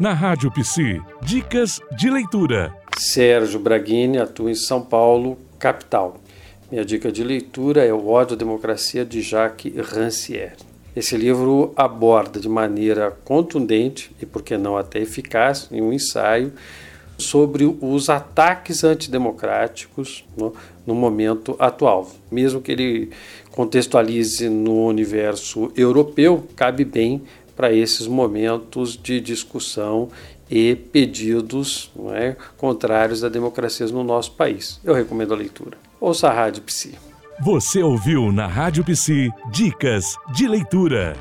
Na Rádio Psi, dicas de leitura. Sérgio Braghini atua em São Paulo, capital. Minha dica de leitura é O Ódio à Democracia de Jacques Rancière. Esse livro aborda de maneira contundente e, por que não até eficaz, em um ensaio, sobre os ataques antidemocráticos no, no momento atual. Mesmo que ele contextualize no universo europeu, cabe bem para esses momentos de discussão e pedidos é, contrários à democracia no nosso país. Eu recomendo a leitura. Ouça a Rádio Psi. Você ouviu na Rádio Psi Dicas de Leitura.